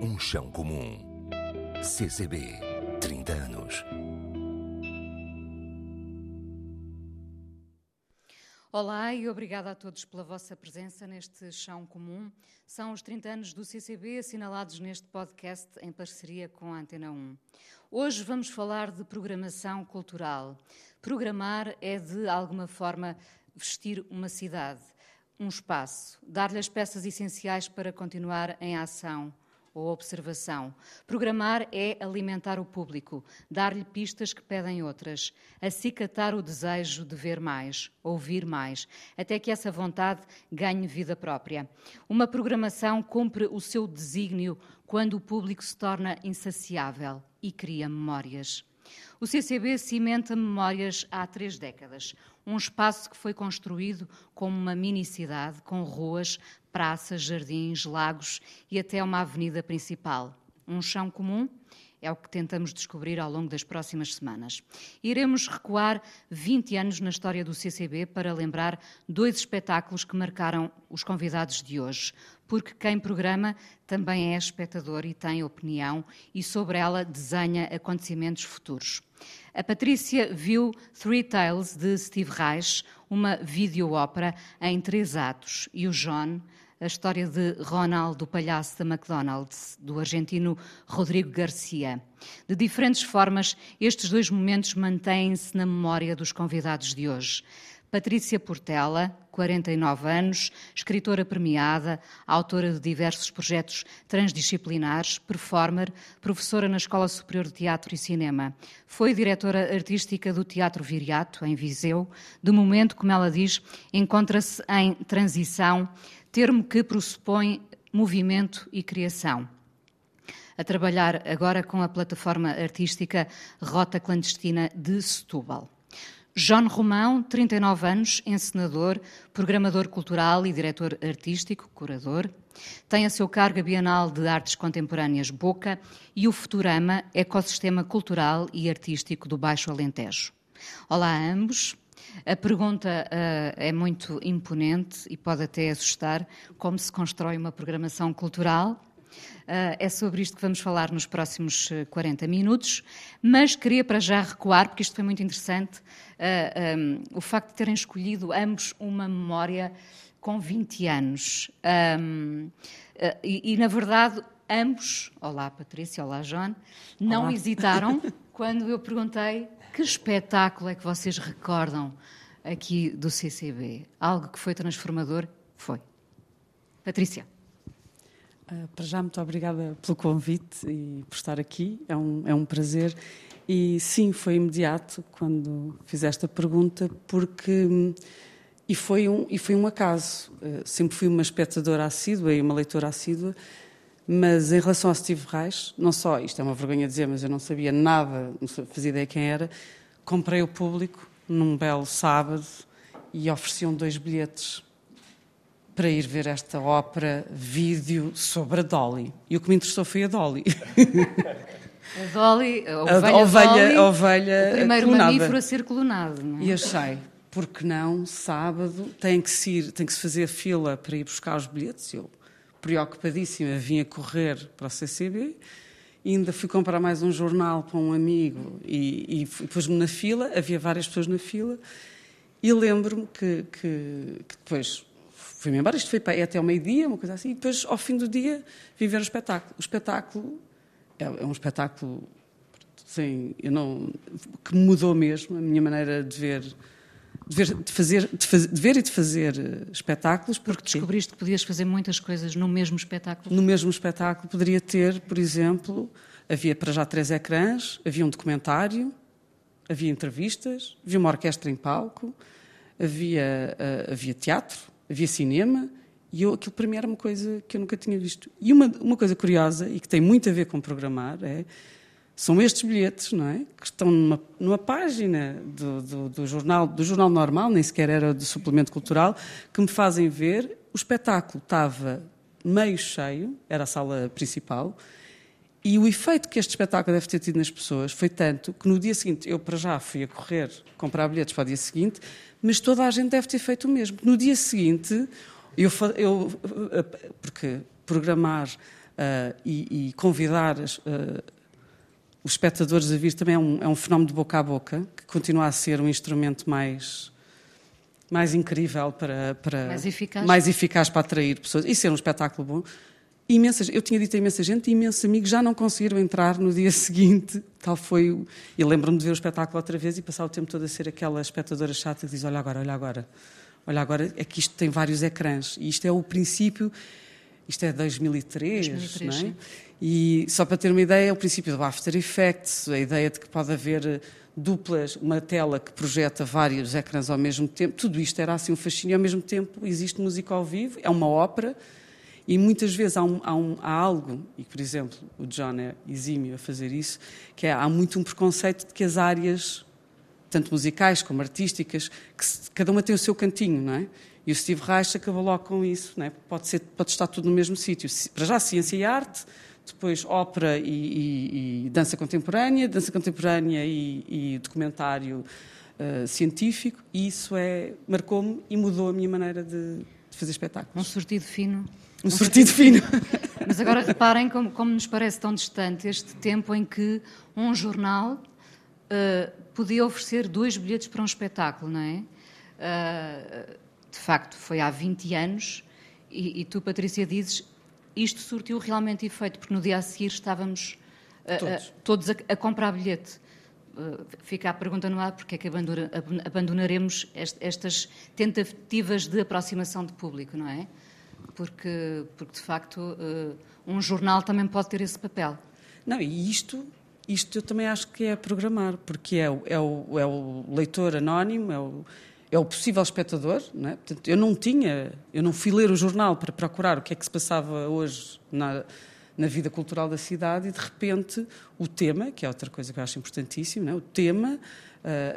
Um chão comum. CCB, 30 anos. Olá e obrigada a todos pela vossa presença neste chão comum. São os 30 anos do CCB assinalados neste podcast em parceria com a Antena 1. Hoje vamos falar de programação cultural. Programar é, de alguma forma, vestir uma cidade, um espaço, dar-lhe as peças essenciais para continuar em ação ou observação. Programar é alimentar o público, dar-lhe pistas que pedem outras, acicatar o desejo de ver mais, ouvir mais, até que essa vontade ganhe vida própria. Uma programação cumpre o seu desígnio quando o público se torna insaciável e cria memórias. O CCB cimenta memórias há três décadas. Um espaço que foi construído como uma mini-cidade, com ruas, praças, jardins, lagos e até uma avenida principal. Um chão comum é o que tentamos descobrir ao longo das próximas semanas. Iremos recuar 20 anos na história do CCB para lembrar dois espetáculos que marcaram os convidados de hoje, porque quem programa também é espectador e tem opinião e sobre ela desenha acontecimentos futuros. A Patrícia viu Three Tales de Steve Reich, uma vídeo-ópera em três atos, e o John a história de Ronald, o palhaço da McDonald's, do argentino Rodrigo Garcia. De diferentes formas, estes dois momentos mantêm-se na memória dos convidados de hoje. Patrícia Portela, 49 anos, escritora premiada, autora de diversos projetos transdisciplinares, performer, professora na Escola Superior de Teatro e Cinema. Foi diretora artística do Teatro Viriato, em Viseu. De momento, como ela diz, encontra-se em transição termo que pressupõe movimento e criação. A trabalhar agora com a plataforma artística Rota Clandestina de Setúbal. João Romão, 39 anos, encenador, programador cultural e diretor artístico, curador. Tem a seu cargo a Bienal de Artes Contemporâneas Boca e o Futurama, ecossistema cultural e artístico do Baixo Alentejo. Olá a ambos. A pergunta uh, é muito imponente e pode até assustar como se constrói uma programação cultural. Uh, é sobre isto que vamos falar nos próximos 40 eh, minutos, mas queria para já recuar, porque isto foi muito interessante, uh, um, o facto de terem escolhido ambos uma memória com 20 anos. Um, e, e, na verdade, ambos, olá Patrícia, olá João, não olá. hesitaram quando eu perguntei que espetáculo é que vocês recordam aqui do CCB? Algo que foi transformador? Foi. Patrícia. Uh, para já, muito obrigada pelo convite e por estar aqui. É um, é um prazer. E sim, foi imediato quando fiz esta pergunta, porque. E foi um, e foi um acaso. Uh, sempre fui uma espectadora assídua e uma leitora assídua, mas em relação ao Steve Reich, não só, isto é uma vergonha dizer, mas eu não sabia nada, não fazia ideia quem era, comprei o público num belo sábado e ofereciam dois bilhetes para ir ver esta ópera vídeo sobre a Dolly. E o que me interessou foi a Dolly. A Dolly, a ovelha, a ovelha, Dolly, a ovelha o primeiro clonada. mamífero a ser clonado. Não é? E achei, porque não, sábado, tem que, se ir, tem que se fazer fila para ir buscar os bilhetes. Eu, preocupadíssima, vim a correr para o CCB ainda fui comprar mais um jornal para um amigo e, e pus-me na fila, havia várias pessoas na fila, e lembro-me que, que, que, depois fui-me embora, isto foi para, até ao meio-dia, uma coisa assim, e depois, ao fim do dia, vim ver o espetáculo. O espetáculo é, é um espetáculo sim, eu não, que mudou mesmo a minha maneira de ver de ver, de fazer, de, fazer, de ver e de fazer eh, espetáculos. Porque, porque descobriste que podias fazer muitas coisas no mesmo espetáculo? No mesmo espetáculo poderia ter, por exemplo, havia para já três ecrãs, havia um documentário, havia entrevistas, havia uma orquestra em palco, havia, uh, havia teatro, havia cinema, e eu, aquilo para mim era uma coisa que eu nunca tinha visto. E uma, uma coisa curiosa, e que tem muito a ver com programar, é são estes bilhetes, não é? Que estão numa, numa página do, do, do, jornal, do jornal normal, nem sequer era do suplemento cultural, que me fazem ver. O espetáculo estava meio cheio, era a sala principal, e o efeito que este espetáculo deve ter tido nas pessoas foi tanto que no dia seguinte, eu para já fui a correr comprar bilhetes para o dia seguinte, mas toda a gente deve ter feito o mesmo. No dia seguinte, eu, eu porque programar e, e, convidar uh, os espectadores a vir também é um, é um, fenómeno de boca a boca, que continua a ser um instrumento mais, mais incrível para, para mais, eficaz. mais eficaz para atrair pessoas e ser um espetáculo bom. Imensas, eu tinha dito a imensa gente imensos amigos já não conseguiram entrar no dia seguinte. Tal foi o. E lembro-me de ver o espetáculo outra vez e passar o tempo todo a ser aquela espectadora chata que diz: Olha agora, olha agora, olha agora, é que isto tem vários ecrãs. E isto é o princípio. Isto é 2003, 2003 não é? Sim. E só para ter uma ideia, o princípio do After Effects, a ideia de que pode haver eh, duplas, uma tela que projeta vários ecrãs ao mesmo tempo, tudo isto era assim um fascínio. Ao mesmo tempo, existe música ao vivo, é uma ópera e muitas vezes há, um, há, um, há, algo, e por exemplo o John é exímio a fazer isso, que é, há muito um preconceito de que as áreas, tanto musicais como artísticas, que se, cada uma tem o seu cantinho, não é? E o Steve Reich acabou logo com isso, não é? Pode, ser, pode estar tudo no mesmo sítio. Para já, ciência e arte, depois ópera e, e, e dança contemporânea, dança contemporânea e, e documentário uh, científico, e isso é, marcou-me e mudou a minha maneira de, de fazer espetáculos. Um sortido fino um sortido fino. Mas agora reparem como, como, nos parece tão distante este tempo em que um jornal uh, podia oferecer dois bilhetes para um espetáculo, não é? Uh, de facto, foi há 20 anos e, e, tu, Patrícia, dizes isto surtiu realmente efeito, porque no dia a seguir estávamos uh, todos, todos a, a, comprar bilhete. Fica a pergunta no ar, porque é que abandonaremos estas tentativas de aproximação de público, não é? porque, porque de facto um jornal também pode ter esse papel. Não, e isto, isto eu também acho que é programar, porque é o, é o, é o leitor anónimo, é o, é o possível espectador. Não é? Portanto, eu não tinha, eu não fui ler o jornal para procurar o que é que se passava hoje na, na vida cultural da cidade e de repente o tema, que é outra coisa que eu acho importantíssimo, é? o tema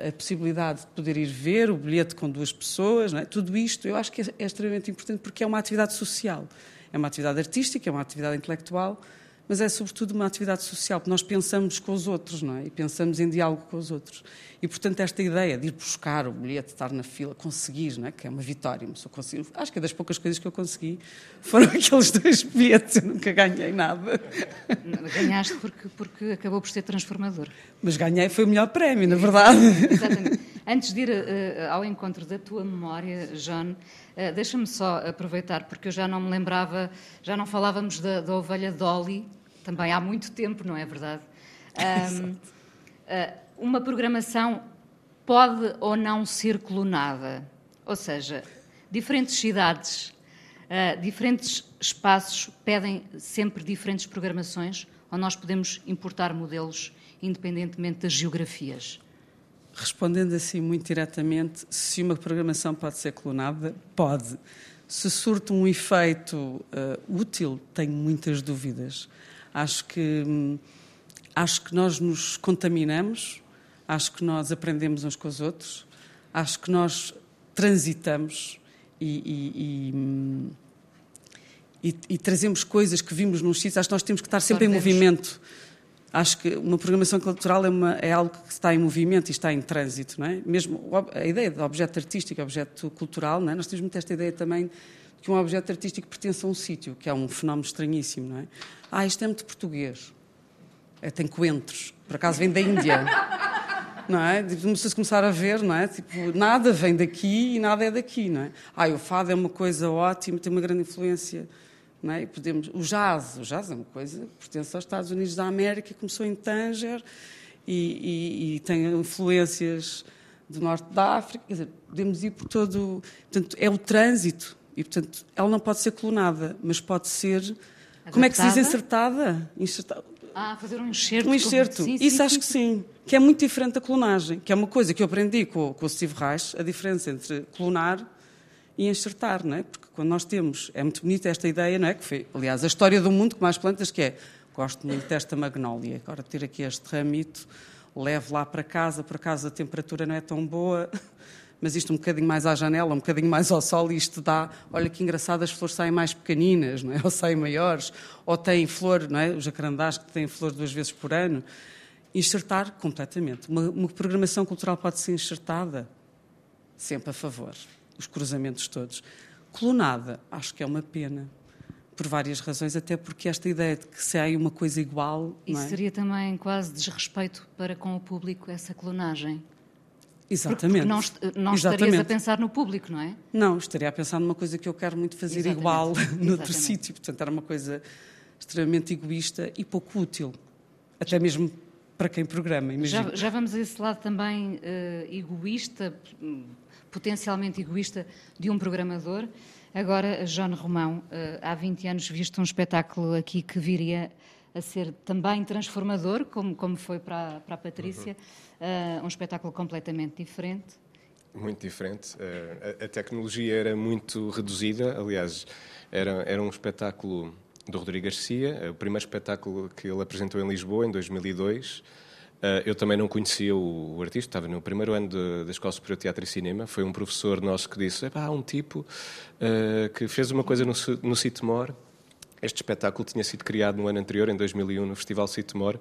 a possibilidade de poder ir ver o bilhete com duas pessoas, é? tudo isto eu acho que é, é extremamente importante porque é uma atividade social, é uma atividade artística, é uma atividade intelectual, mas é sobretudo uma atividade social, porque nós pensamos com os outros, não é? E pensamos em diálogo com os outros. E, portanto, esta ideia de ir buscar o bilhete, de estar na fila, conseguir, não é? Que é uma vitória, mas eu consegui, acho que é das poucas coisas que eu consegui foram aqueles dois bilhetes, eu nunca ganhei nada. Ganhaste porque, porque acabou por ser transformador. Mas ganhei, foi o melhor prémio, na verdade. Exatamente. Antes de ir uh, ao encontro da tua memória, John, uh, deixa-me só aproveitar, porque eu já não me lembrava, já não falávamos da, da ovelha Dolly, também há muito tempo, não é verdade? Um, uma programação pode ou não ser clonada, ou seja, diferentes cidades, uh, diferentes espaços pedem sempre diferentes programações, ou nós podemos importar modelos independentemente das geografias? Respondendo assim muito diretamente, se uma programação pode ser clonada, pode. Se surte um efeito uh, útil, tenho muitas dúvidas. Acho que, hum, acho que nós nos contaminamos, acho que nós aprendemos uns com os outros, acho que nós transitamos e, e, e, hum, e trazemos coisas que vimos nos sítios. Acho que nós temos que estar sempre em movimento. Acho que uma programação cultural é, uma, é, algo que está em movimento e está em trânsito, não é? Mesmo a ideia de objeto artístico, objeto cultural, não é? Nós temos muito esta ideia também de que um objeto artístico pertence a um sítio, que é um fenómeno estranhíssimo, não é? Ah, isto é muito português. É, tem coentros. Por acaso vem da Índia. não é? Tipo, se começar a ver, não é? Tipo, nada vem daqui e nada é daqui, não é? Ah, o fado é uma coisa ótima, tem uma grande influência, não é? Podemos, o jazz, o jazz é uma coisa que pertence aos Estados Unidos da América, começou em Tanger e, e, e tem influências do norte da África, quer dizer, podemos ir por todo, portanto, é o trânsito e, portanto, ela não pode ser clonada, mas pode ser Adaptada? Como é que se diz insertada? insertada? Ah, fazer um enxerto. Um enxerto. Sim, Isso sim, acho sim. que sim. Que é muito diferente da clonagem, que é uma coisa que eu aprendi com, com o Steve Reich, a diferença entre clonar e enxertar, não é? Porque quando nós temos, é muito bonita esta ideia, não é? Que foi, aliás, a história do mundo com mais plantas, que é, gosto muito desta magnólia, agora ter aqui este ramito, levo lá para casa, por acaso a temperatura não é tão boa, mas isto um bocadinho mais à janela, um bocadinho mais ao sol, e isto dá, olha que engraçado, as flores saem mais pequeninas, não é? ou saem maiores, ou têm flor, não é? os jacarandás que têm flor duas vezes por ano. Enxertar completamente. Uma, uma programação cultural pode ser enxertada, sempre a favor, os cruzamentos todos. Clonada, acho que é uma pena. por várias razões, até porque esta ideia de que se há uma coisa igual. Isso é? seria também quase desrespeito para com o público, essa clonagem. Exatamente. Porque, não, não Exatamente. estarias a pensar no público, não é? Não, estaria a pensar numa coisa que eu quero muito fazer Exatamente. igual noutro Exatamente. sítio. Portanto, era uma coisa extremamente egoísta e pouco útil. Até mesmo para quem programa, imagina. Já, já vamos a esse lado também eh, egoísta, potencialmente egoísta, de um programador. Agora, João Romão, eh, há 20 anos viste um espetáculo aqui que viria a ser também transformador, como, como foi para, a- para a Patrícia, eh, um espetáculo completamente diferente. Muito diferente. Eh, a, a tecnologia era muito reduzida, aliás, era, era um espetáculo do Rodrigo Garcia, o primeiro espetáculo que ele apresentou em Lisboa, em 2002. Eh, Eu também não conhecia o, artista, estava no primeiro ano da Escola Superior de Teatro e Cinema. Foi um professor nosso que disse: "Epá, há um tipo eh, que fez uma coisa no, no. Este espetáculo tinha sido criado no ano anterior, em 2001, no Festival Citemor.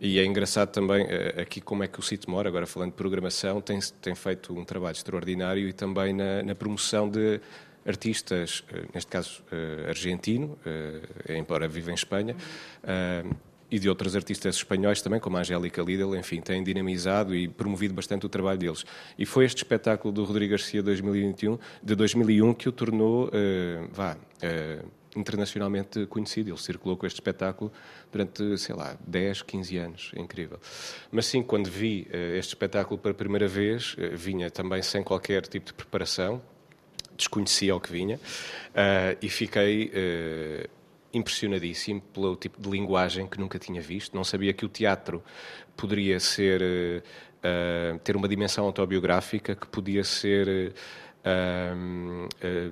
E é engraçado também eh, aqui como é que o Citemor, agora falando de programação, tem, tem feito um trabalho extraordinário e também na, na promoção de artistas, neste caso argentino, embora viva em Espanha, e de outros artistas espanhóis também, como a Angélica Lidl, enfim, têm dinamizado e promovido bastante o trabalho deles. E foi este espetáculo do Rodrigo Garcia 2021, de 2001 que o tornou, eh, vá, eh, internacionalmente conhecido. Ele circulou com este espetáculo durante, sei lá, 10, 15 anos. É incrível. Mas sim, quando vi eh, este espetáculo pela primeira vez, vinha também sem qualquer tipo de preparação, desconhecia o que vinha, e fiquei impressionadíssimo pelo tipo de linguagem que nunca tinha visto. Não sabia que o teatro poderia ser ah, ter uma dimensão autobiográfica, que podia ser eh,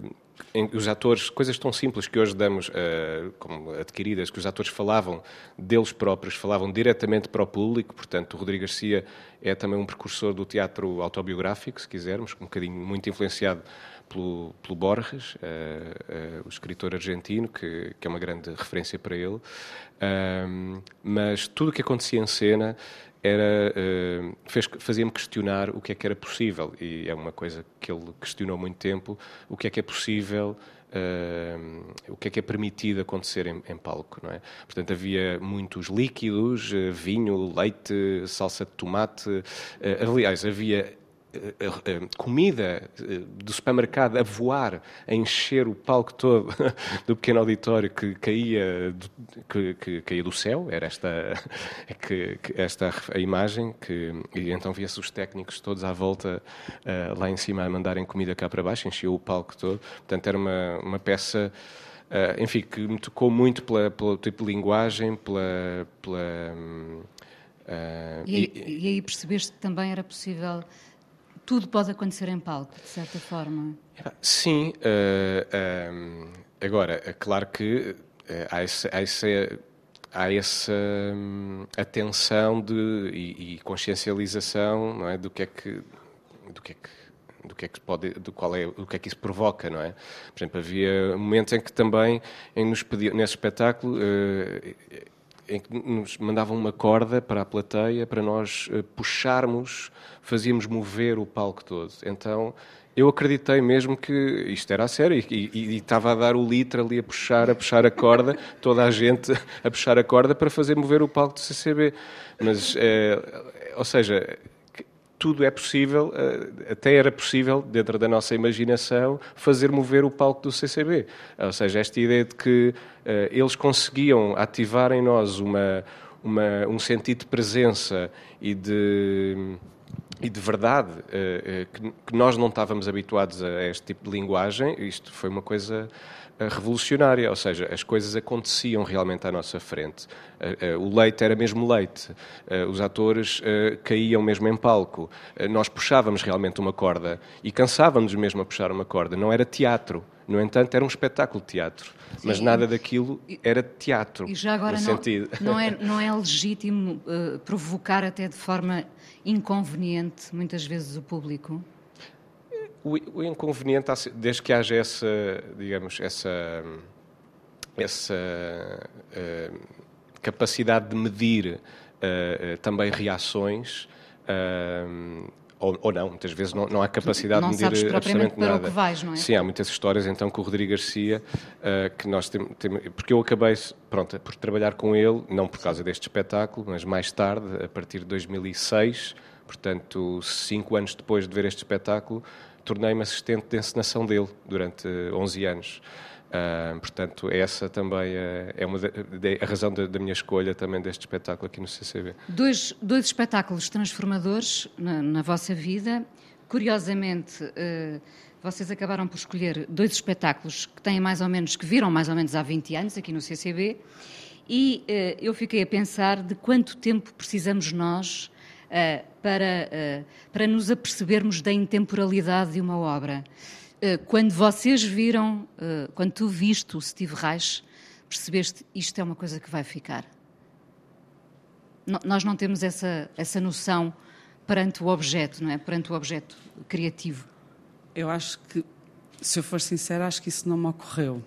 em- os atores, coisas tão simples que hoje damos eh, como adquiridas, que os atores falavam deles próprios, falavam diretamente para o público, portanto o Rodrigo Garcia é também um precursor do teatro autobiográfico, se quisermos, um bocadinho muito influenciado pelo, pelo Borges, eh, eh, o escritor argentino, que, que é uma grande referência para ele. Mas tudo o que acontecia em cena era fez- fazia-me questionar o que é que era possível e é uma coisa que ele questionou muito tempo o que é que é possível eh, o que é que é permitido acontecer em, em palco não é portanto havia muitos líquidos eh, vinho leite salsa de tomate eh, aliás havia comida eh, do supermercado a voar, a encher o palco todo do pequeno auditório que caía do, que, que caía do céu, era esta, que, que esta a imagem, que, e então via-se os técnicos todos à volta eh, lá em cima a mandarem comida cá para baixo, encheu o palco todo. Portanto, era uma, uma peça. eh, enfim, que me tocou muito pela, pelo tipo de linguagem, pela. pela eh, E, aí- e aí percebeste que também era possível, tudo pode acontecer em palco, de certa forma. Sim, eh, ehm, agora, é claro que eh, há, há, há essa hum, atenção de, e, e consciencialização não é, do que é que do que é que do que é que pode do qual é o que é que isso provoca não é por exemplo havia momentos em que também em nos nesse espetáculo eh, em que nos mandavam uma corda para a plateia para nós eh, puxarmos, fazíamos mover o palco todo. Então eu acreditei mesmo que isto era a sério e, e- e estava a dar o litro ali a puxar, a puxar a corda, toda a gente a puxar a corda para fazer mover o palco do CCB. Mas, eh, ou seja, tudo é possível, eh, até era possível, dentro da nossa imaginação, fazer mover o palco do CCB. Ou seja, esta ideia de que eh, eles conseguiam ativar em nós uma, uma- um sentido de presença e de, e de verdade eh, eh, que, nós não estávamos habituados a este tipo de linguagem, isto foi uma coisa eh, revolucionária, ou seja, as coisas aconteciam realmente à nossa frente. O leite era mesmo leite, os atores caíam mesmo em palco, nós puxávamos realmente uma corda e cansávamos mesmo a puxar uma corda, não era teatro. No entanto, era um espetáculo de teatro, mas Sim. nada daquilo era teatro. E já agora não, não, é, não é legítimo eh, provocar até de forma inconveniente, muitas vezes, o público? O, o inconveniente, desde que haja essa, digamos, essa, essa eh, capacidade de medir eh, também reações, eh, ou, ou, não, muitas vezes não, não há capacidade não de medir sabes absolutamente para nada. O que vais, não é? Sim, há muitas histórias então com o Rodrigo Garcia uh, que nós temos, tem, porque eu acabei pronto, por trabalhar com ele, não por causa deste espetáculo, mas mais tarde, a partir de 2006, portanto, cinco anos depois de ver este espetáculo, tornei-me assistente de encenação dele durante 11 anos. Uh, portanto, essa também é, é uma de, de, a razão da, da, minha escolha também deste espetáculo aqui no CCB. Dois, dois espetáculos transformadores na, na vossa vida. Curiosamente, uh, vocês acabaram por escolher dois espetáculos que têm mais ou menos, que viram mais ou menos há 20 anos aqui no CCB. E uh, eu fiquei a pensar de quanto tempo precisamos nós para, para nos apercebermos da intemporalidade de uma obra. Eh, quando vocês viram, eh, quando tu viste o Steve Reich, percebeste isto é uma coisa que vai ficar? Nós não temos essa, essa noção perante o objeto, não é? Perante o objeto criativo. Eu acho que, se eu for sincera, acho que isso não me ocorreu.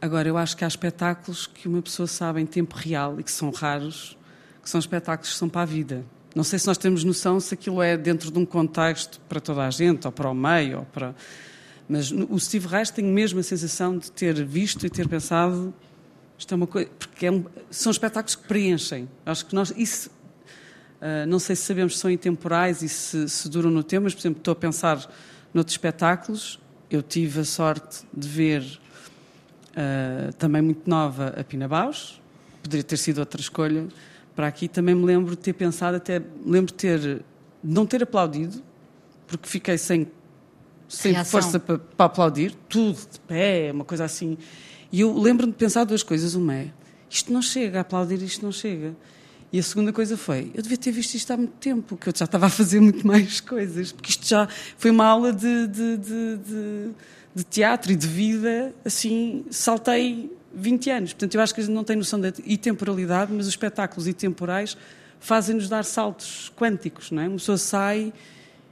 Agora, eu acho que há espetáculos que uma pessoa sabe em tempo real e que são raros, que são espetáculos que são para a vida. Não sei se nós temos noção se aquilo é dentro de um contexto para toda a gente, ou para o meio, ou para mas o Steve Reich tenho mesmo a sensação de ter visto e ter pensado isto é uma coisa porque é um, são espetáculos que preenchem. Acho que nós isso uh, não sei se sabemos se são intemporais e se, se, duram no tempo, mas por exemplo estou a pensar noutros espetáculos. Eu tive a sorte de ver uh, também muito nova a Pina Baus, poderia ter sido outra escolha para aqui. Também me lembro de ter pensado até lembro de ter de não ter aplaudido porque fiquei sem sem Reação. força para, para, aplaudir, tudo de pé, uma coisa assim. E eu lembro-me de pensar duas coisas. Uma é, isto não chega, aplaudir isto não chega. E a segunda coisa foi, eu devia ter visto isto há muito tempo, que eu já estava a fazer muito mais coisas, porque isto já foi uma aula de, de, de, de, de teatro e de vida, assim, saltei 20 anos. Portanto, eu acho que a gente não tem noção da temporalidade, mas os espetáculos temporais fazem-nos dar saltos quânticos, não é? Uma pessoa sai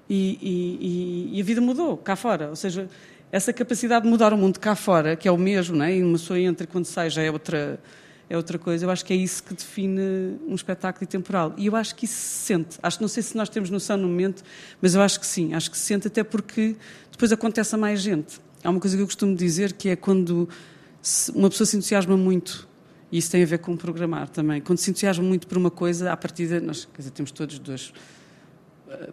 e, e, e, a vida mudou cá fora. Ou seja, essa capacidade de mudar o mundo cá fora, que é o mesmo, não é? e uma pessoa entra e quando sai já é outra, é outra coisa, eu acho que é isso que define um espetáculo temporal. E eu acho que isso se sente. Acho que não sei se nós temos noção no momento, mas eu acho que sim. Acho que se sente até porque depois acontece a mais gente. Há uma coisa que eu costumo dizer que é quando uma pessoa se entusiasma muito e isso tem a ver com programar também. Quando se entusiasma muito por uma coisa, à partida, nós quer dizer, temos todos dois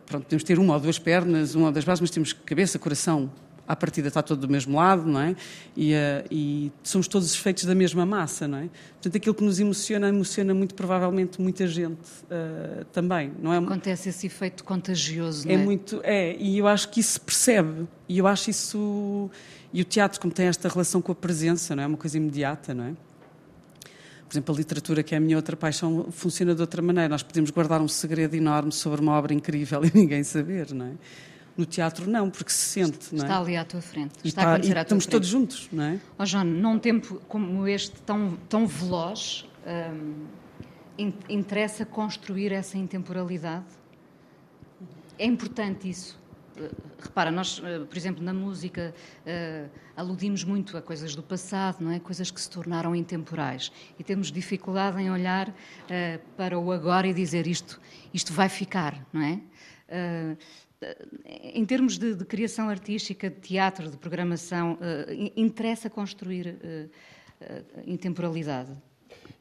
pronto, podemos ter uma ou duas pernas, uma ou duas bases, mas temos cabeça, coração, à partida está todo do mesmo lado, não é? E, uh, e, somos todos feitos da mesma massa, não é? Portanto, aquilo que nos emociona, emociona muito provavelmente muita gente uh, também, não é? Acontece esse efeito contagioso, não é? É muito, é, e eu acho que isso se percebe, e eu acho isso... E o teatro, como tem esta relação com a presença, não é? Uma coisa imediata, não é? por exemplo, a literatura, que é a minha outra paixão, funciona de outra maneira. Nós podemos guardar um segredo enorme sobre uma obra incrível e ninguém saber, não é? No teatro não, porque se sente, não é? Está ali à tua frente. Está, está a acontecer à tua estamos frente. todos juntos, não é? Oh, João, num tempo como este, tão, tão veloz, hum, interessa construir essa intemporalidade? É importante isso? Eh, repara, nós, eh, por exemplo, na música uh, aludimos muito a coisas do passado, não é? Coisas que se tornaram intemporais e temos dificuldade em olhar uh, para o agora e dizer isto, isto vai ficar, não é? Uh, em termos de, de, criação artística, de teatro, de programação, interessa construir intemporalidade?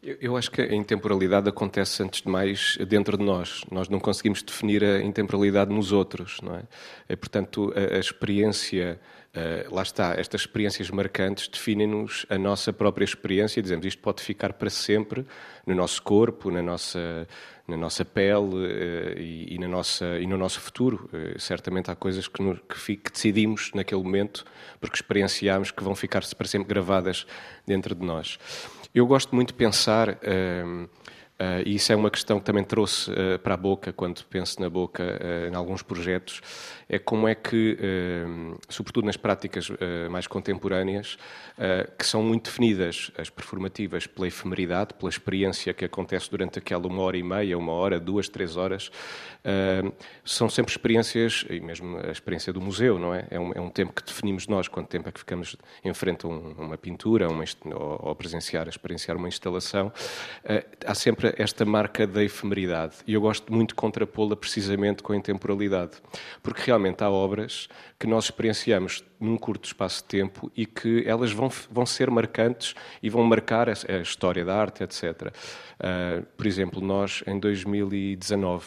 Eu acho que a intemporalidade acontece, antes de mais, dentro de nós. Nós não conseguimos definir a intemporalidade nos outros, não é? E, portanto, a, a experiência, uh, lá está, estas experiências marcantes definem-nos a nossa própria experiência. Dizemos isto pode ficar para sempre no nosso corpo, na nossa, na nossa pele uh, e, e, na nossa, e no nosso futuro. Uh, certamente há coisas que, no, que, que, decidimos naquele momento, porque experienciámos, que vão ficar para sempre gravadas dentro de nós. Eu gosto muito de pensar, uh, e isso é uma questão que também trouxe uh, para a Boca, quando penso na Boca, uh, em alguns projetos, é como é que, sobretudo nas práticas mais contemporâneas, que são muito definidas, as performativas, pela efemeridade, pela experiência que acontece durante aquela uma hora e meia, uma hora, duas, três horas, são sempre experiências, e mesmo a experiência do museu, não é? É um, é um tempo que definimos nós, quanto tempo é que ficamos em frente a um, uma pintura, uma, ou, ou presenciar, experienciar uma instalação. há sempre esta marca da efemeridade. E eu gosto muito de contrapô-la precisamente com a intemporalidade. Porque realmente há obras que nós experienciamos num curto espaço de tempo e que elas vão, vão ser marcantes e vão marcar a, a história da arte, etc. Uh, por exemplo, nós, em 2019,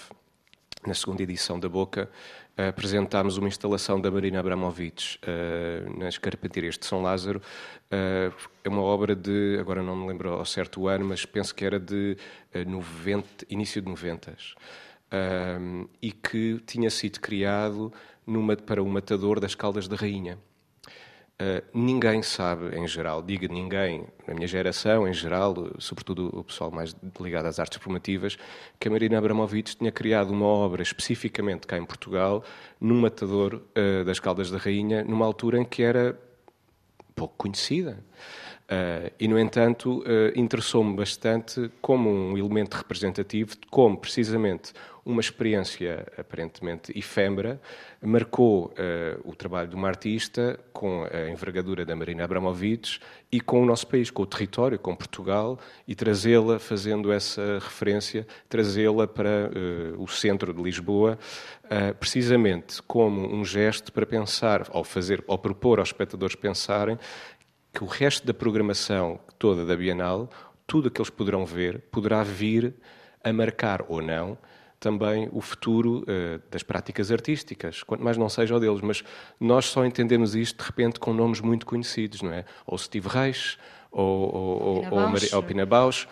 na segunda edição da Boca, apresentámos uma instalação da Marina Abramovic uh, nas Carpinteiras de São Lázaro. Uh, é uma obra de, agora não me lembro ao certo o ano, mas penso que era de uh, 90, início de 90 e que tinha sido criado numa, para o matador das Caldas da Rainha. Uh, ninguém sabe, em geral, diga ninguém, na minha geração, em geral, sobretudo o pessoal mais ligado às artes formativas, que a Marina Abramovic tinha criado uma obra especificamente cá em Portugal, num matador uh, das Caldas da Rainha, numa altura em que era pouco conhecida. Uh, e, no entanto, uh, interessou-me bastante como um elemento representativo como, precisamente, uma experiência aparentemente efêmera marcou uh, o trabalho de uma artista com a envergadura da Marina Abramovic e com o nosso país, com o território, com Portugal, e trazê-la, fazendo essa referência, trazê-la para o centro de Lisboa, precisamente como um gesto para pensar, ao fazer, ao propor aos espectadores pensarem que o resto da programação toda da Bienal, tudo o que eles poderão ver, poderá vir a marcar ou não também o futuro uh, das práticas artísticas, quanto mais não seja o deles. Mas nós só entendemos isto, de repente, com nomes muito conhecidos, não é? Ou Steve Reich, ou, ou, ou, ou Pina Bausch,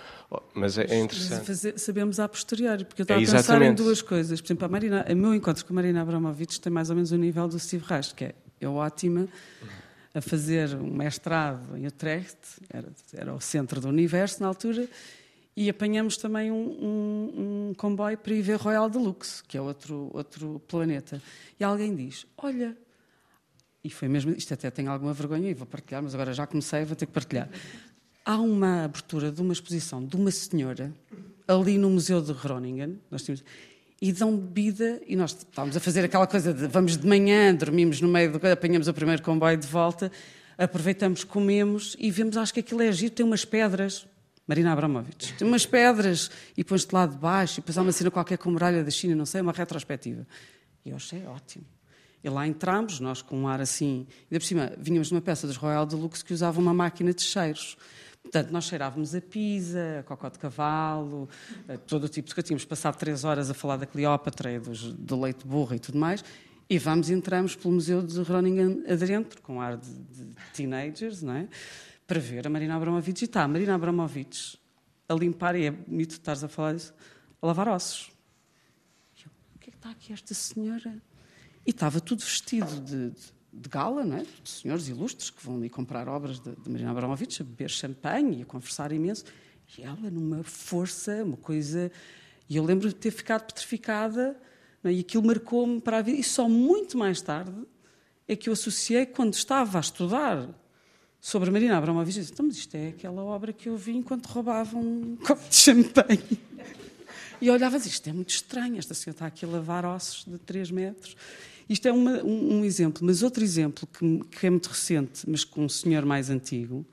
mas é, é interessante. Fazer, sabemos a posteriori, porque eu estava é, a pensar em duas coisas. Por exemplo, a Marina, o meu encontro com a Marina Abramovic tem mais ou menos o nível do Steve Reich, que é, é ótima, a fazer um mestrado em Utrecht, era, era o centro do universo na altura, e apanhamos também um, um, um, comboio para ir ver Royal Deluxe, que é outro, outro planeta. E alguém diz: Olha, e foi mesmo, isto até tenho alguma vergonha e vou partilhar, mas agora já comecei, vou ter que partilhar. Há uma abertura de uma exposição de uma senhora ali no Museu de Groningen, nós tínhamos, e dão bebida, e nós estávamos a fazer aquela coisa de vamos de manhã, dormimos no meio do apanhamos o primeiro comboio de volta, aproveitamos, comemos e vemos, acho que aquilo é giro, tem umas pedras, Marina Abramovic, tem umas pedras e pões-te lá de baixo e depois há uma cena qualquer com muralha da China, não sei, uma retrospectiva. E eu achei ótimo. E lá entramos, nós com um ar assim, e por cima vinhamos numa peça dos Royal Deluxe que usava uma máquina de cheiros. Portanto, nós cheirávamos a pizza, a cocó de cavalo, todo o tipo coisa. Tínhamos passado três horas a falar da Cleópatra e dos, do leite de burro e tudo mais. E vamos e entramos pelo Museu de Groningen adentro, com ar de, de teenagers, não é? Para ver a Marina Abramovic. E está a Marina Abramovic a limpar, e é bonito estares a falar disso, a lavar ossos. Eu, o que é que está aqui esta senhora? E estava tudo vestido de, de de gala, não é? de senhores ilustres que vão ali comprar obras de, de Marina Abramovic, a beber champanhe e a conversar imenso. E ela, numa força, uma coisa. E eu lembro de ter ficado petrificada, é? e aquilo marcou-me para a vida. E só muito mais tarde é que eu associei, quando estava a estudar sobre Marina Abramovic, disse: então, mas isto é aquela obra que eu vi enquanto roubavam um copo de champanhe. E olhava isto é muito estranho, esta senhora está aqui a lavar ossos de 3 metros. Isto é uma, um, um, exemplo, mas outro exemplo que, que, é muito recente, mas com um senhor mais antigo,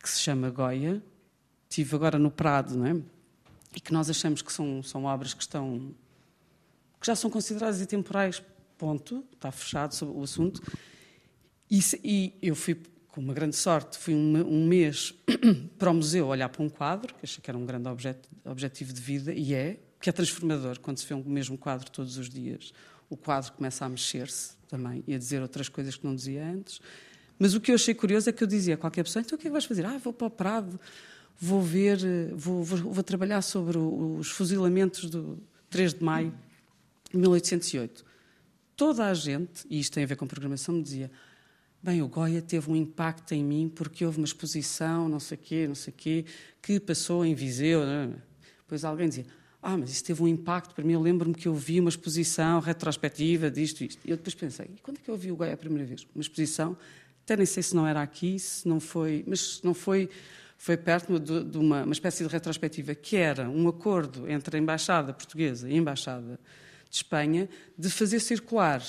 que se chama Goya, tive agora no Prado, não é? E que nós achamos que são, são obras que estão que já são consideradas intemporais, ponto, está fechado sobre o assunto. E, e eu fui com uma grande sorte, fui um, um, mês para o museu olhar para um quadro, que achei que era um grande objeto, objetivo de vida, e é, que é transformador quando se vê o mesmo quadro todos os dias o quadro começa a mexer-se também e a dizer outras coisas que não dizia antes. Mas o que eu achei curioso é que eu dizia a qualquer pessoa: então o que é que vais fazer? Ah, vou para o Prado, vou ver, vou, vou, vou trabalhar sobre os fuzilamentos do 3 de maio de 1808. Toda a gente, e isto tem a ver com programação, me dizia: bem, o Goya teve um impacto em mim porque houve uma exposição, não sei quê, não sei quê, que passou em Viseu. É? Depois alguém dizia: ah, mas isso teve um impacto para mim. Eu lembro-me que eu vi uma exposição retrospectiva disto e isto. E eu depois pensei, e quando é que eu vi o Goya a primeira vez? Uma exposição, até nem sei se não era aqui, se não foi, mas não foi, foi perto de, de uma, uma espécie de retrospectiva que era um acordo entre a Embaixada Portuguesa e a Embaixada de Espanha de fazer circular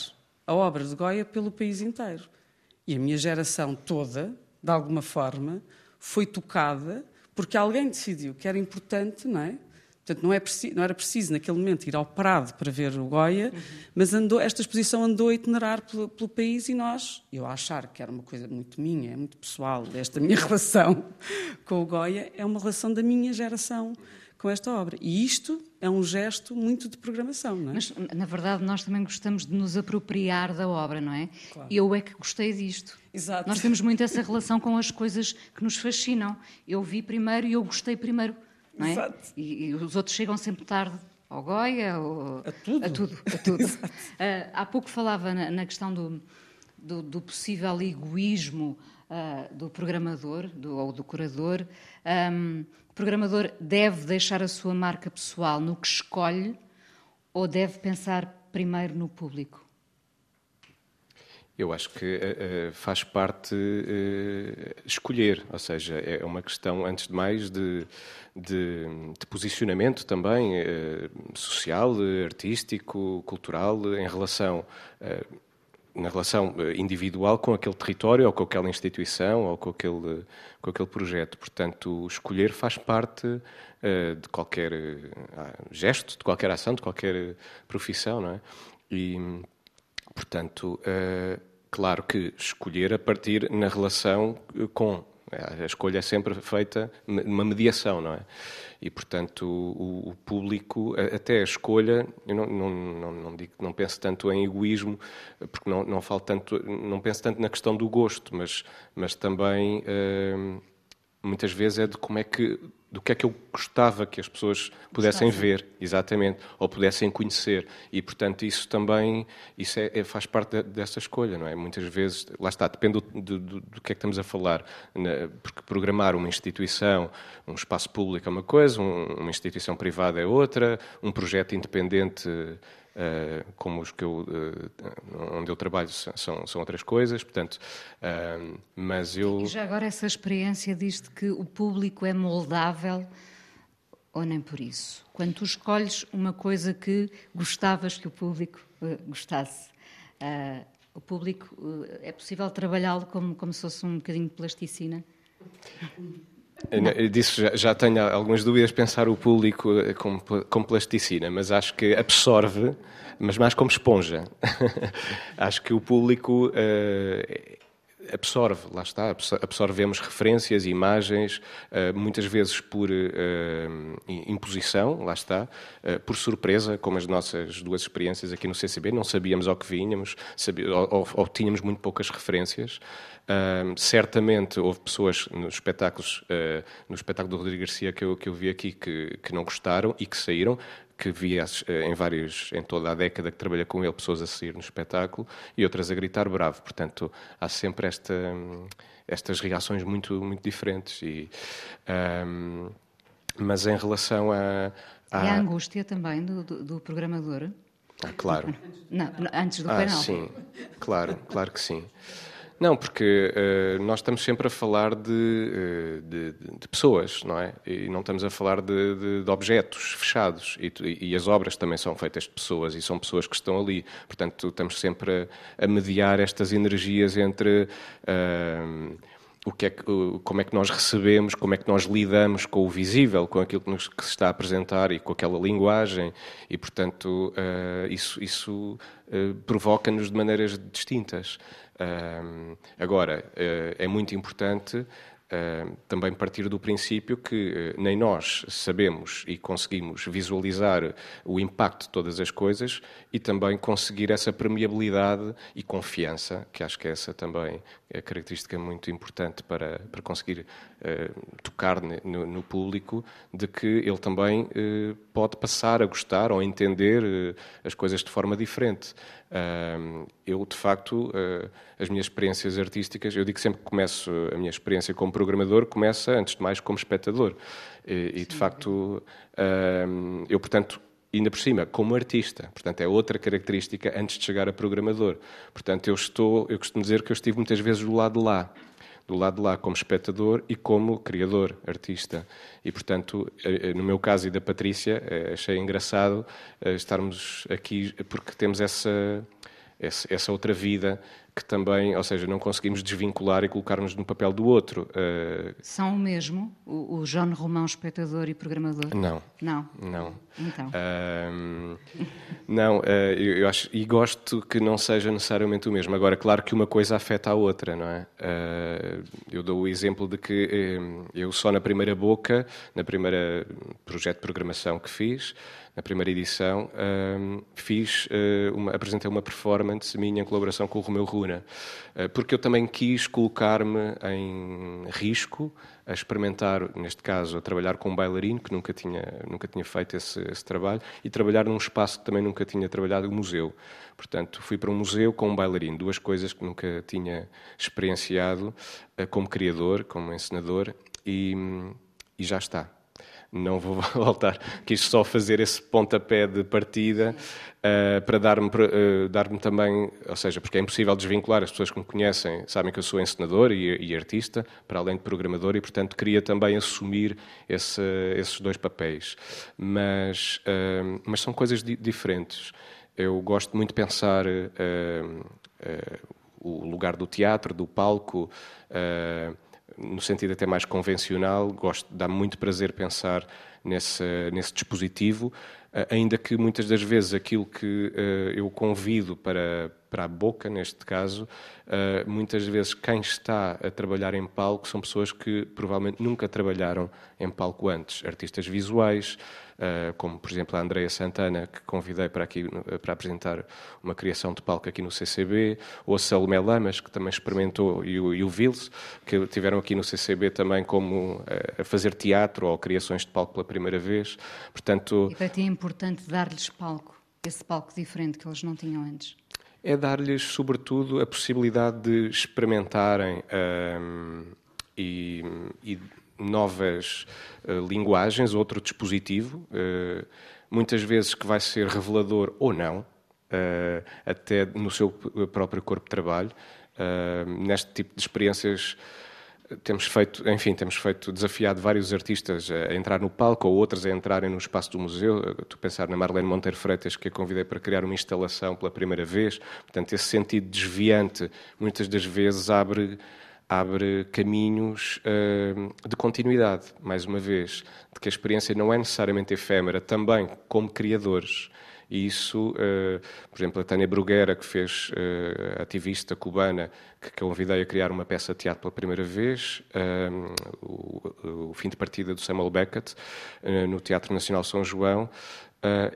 a obra de Goya pelo país inteiro. E a minha geração toda, de alguma forma, foi tocada porque alguém decidiu que era importante, não é? Portanto, não, é preciso, não, era preciso naquele momento ir ao Prado para ver o Goya, uhum. mas andou, esta exposição andou a itinerar pelo, pelo, país e nós, eu a achar que era uma coisa muito minha, muito pessoal, desta minha relação com o Goya, é uma relação da minha geração com esta obra. E isto é um gesto muito de programação, não é? Mas, na verdade, nós também gostamos de nos apropriar da obra, não é? Claro. Eu é que gostei disto. Exato. Nós temos muito essa relação com as coisas que nos fascinam. Eu vi primeiro e eu gostei primeiro. Não é? Exato. E, e os outros chegam sempre tarde ao Goya, ao, a tudo. A tudo, a tudo. uh, há pouco falava na, na questão do, do, do, possível egoísmo uh, do programador do, ou do curador. Um, o programador deve deixar a sua marca pessoal no que escolhe ou deve pensar primeiro no público? Eu acho que uh, faz parte uh, escolher, ou seja, é uma questão, antes de mais, de, de, de posicionamento também uh, social, artístico, cultural, em relação, na relação individual com aquele território, ou com aquela instituição, ou com aquele, com aquele projeto. Portanto, escolher faz parte de qualquer gesto, de qualquer ação, de qualquer profissão, não é? E, Portanto, uh, claro que escolher a partir na relação com. A escolha é sempre feita numa mediação, não é? E, portanto, o, o público, até a escolha, eu não, não, não, não, digo, não penso tanto em egoísmo, porque não, não, falo tanto, não penso tanto na questão do gosto, mas, mas também, uh, muitas vezes, é de como é que do que é que eu gostava que as pessoas pudessem ver, exatamente, ou pudessem conhecer. E, portanto, isso também isso é, é faz parte de, dessa escolha, não é? Muitas vezes, lá está, depende do, do, do que é que estamos a falar. Na, porque programar uma instituição, um espaço público é uma coisa, um, uma instituição privada é outra, um projeto independente como os que eu, uh, onde eu trabalho são, são outras coisas, portanto, uh, mas eu... E já agora essa experiência diz que o público é moldável ou nem por isso? Quando tu escolhes uma coisa que gostavas que o público gostasse, o público, é possível trabalhá-lo como, como se fosse um bocadinho de plasticina? Disso já, já tenho algumas dúvidas pensar o público com, com plasticina, mas acho que absorve, mas mais como esponja. acho que o público uh, absorve, lá está, absorvemos referências, imagens, uh, muitas vezes por uh, imposição, lá está, por surpresa, como as nossas duas experiências aqui no CCB, não sabíamos ao que vínhamos, ou, tínhamos muito poucas referências. Certamente houve pessoas nos espetáculos, no espetáculo do Rodrigo Garcia que eu, vi aqui que não gostaram e que saíram, que vi uh, em vários, em toda a década que trabalha com ele, pessoas a sair no espetáculo e outras a gritar bravo. Portanto, há sempre esta, estas reações muito, muito diferentes. E, um, mas em relação a. a... E a angústia também do, do, do programador? Ah, claro. Não, antes do ah, penal. Sim, claro, claro que sim. Não, porque uh, nós estamos sempre a falar de, uh, de, de, pessoas, não é? E não estamos a falar de, de objetos fechados. E, e, as obras também são feitas de pessoas e são pessoas que estão ali. Portanto, estamos sempre a, a mediar estas energias entre. Uh, o que é que, como é que nós recebemos, como é que nós lidamos com o visível, com aquilo que, nos, que se está a apresentar e com aquela linguagem, e portanto uh, isso, isso uh, provoca-nos de maneiras distintas. Agora, é muito importante também partir do princípio que nem nós sabemos e conseguimos visualizar o impacto de todas as coisas e também conseguir essa permeabilidade e confiança, que acho que essa também é característica muito importante para, para conseguir uh, tocar no, no, público, de que ele também pode passar a gostar ou entender as coisas de forma diferente. Eu, de facto, as minhas experiências artísticas, eu digo sempre que começo a minha experiência como programador, começa, antes de mais, como espectador. E, e de facto, eu, portanto, ainda por cima, como artista. Portanto, é outra característica antes de chegar a programador. Portanto, eu estou, eu costumo dizer que eu estive muitas vezes do lado de lá. Do lado de lá como espectador e como criador, artista. E, portanto, eh, eh, no meu caso e da Patrícia, eh, achei engraçado estarmos aqui porque temos essa, essa outra vida que também, ou seja, não conseguimos desvincular e colocarmos no papel do outro. Uh... São o mesmo, o, o João Romão, espectador e programador? Não. Não? Não. Então? Uh... não, uh, eu, eu, acho, e gosto que não seja necessariamente o mesmo. Agora, claro que uma coisa afeta a outra, não é? eu dou o exemplo de que eu só na primeira boca, na primeira projeto de programação que fiz, na primeira edição, fiz, uma, apresentei uma performance minha em colaboração com o Romeu Runa, uh, porque eu também quis colocar-me em risco a experimentar, neste caso, a trabalhar com um bailarino, que nunca tinha, nunca tinha feito esse, esse trabalho, e trabalhar num espaço que também nunca tinha trabalhado, o museu. Portanto, fui para um museu com um bailarino, duas coisas que nunca tinha experienciado uh, como criador, como encenador, e, e já está não vou voltar. Quis só fazer esse pontapé de partida uh, para dar-me uh, dar também, ou seja, porque é impossível desvincular, as pessoas que me conhecem sabem que eu sou encenador e, e artista, para além de programador, e portanto queria também assumir esse, esses dois papéis. Mas, uh, mas são coisas di diferentes. Eu gosto muito de pensar o lugar do teatro, do palco, no sentido até mais convencional, gosto, dá muito prazer pensar nesse, nesse dispositivo, eh, ainda que muitas das vezes aquilo que uh, eu convido para, para a boca, neste caso, uh, muitas vezes quem está a trabalhar em palco são pessoas que provavelmente nunca trabalharam em palco antes, artistas visuais, como por exemplo a Andreia Santana, que convidei para aqui para apresentar uma criação de palco aqui no CCB, ou a Salomé Lamas, que também experimentou, e o, e o Vils, que tiveram aqui no CCB também como uh, a fazer teatro ou criações de palco pela primeira vez. Portanto, e para ti é importante dar-lhes palco, esse palco diferente que eles não tinham antes é dar-lhes, sobretudo, a possibilidade de experimentarem um, e, e, novas uh, linguagens, outro dispositivo, uh, muitas vezes que vai ser revelador ou não, uh, até no seu próprio corpo de trabalho. neste tipo de experiências temos feito, enfim, temos feito desafiado vários artistas a entrar no palco ou outros a entrarem no espaço do museu. A pensar na Marlene Monteiro Freitas, que a convidei para criar uma instalação pela primeira vez. Portanto, esse sentido desviante muitas das vezes abre abre caminhos uh, de continuidade, mais uma vez, de que a experiência não é necessariamente efêmera, também como criadores. E isso, uh, por exemplo, a Tânia Bruguera, que fez, uh, ativista cubana, que convidei a criar uma peça de teatro pela primeira vez, o, o, fim de partida do Samuel Beckett, no Teatro Nacional São João,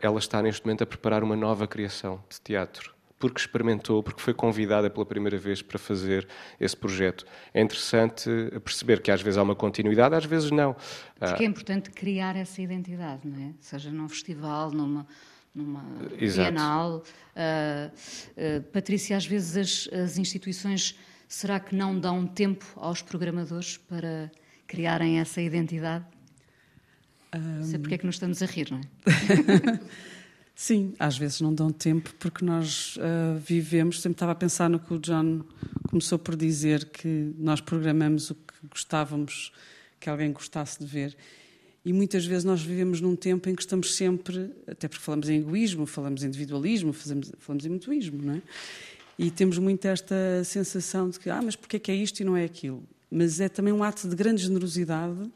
ela está neste momento a preparar uma nova criação de teatro porque experimentou, porque foi convidada pela primeira vez para fazer esse projeto. É interessante perceber que às vezes há uma continuidade, às vezes não. Porque é importante criar essa identidade, não é? Seja num festival, numa, numa Exato. bienal. Uh, uh, Patrícia, às vezes as, as, instituições, será que não dão tempo aos programadores para criarem essa identidade? Um... Sei porque é que nos estamos a rir, não é? Sim, às vezes não dão tempo porque nós uh, vivemos. Sempre estava a pensar no que o John começou por dizer, que nós programamos o que gostávamos que alguém gostasse de ver. E muitas vezes nós vivemos num tempo em que estamos sempre, até porque falamos em egoísmo, falamos em individualismo, fazemos, falamos em mutuísmo, não é? E temos muito esta sensação de que, ah, mas porquê é que é isto e não é aquilo? Mas é também um ato de grande generosidade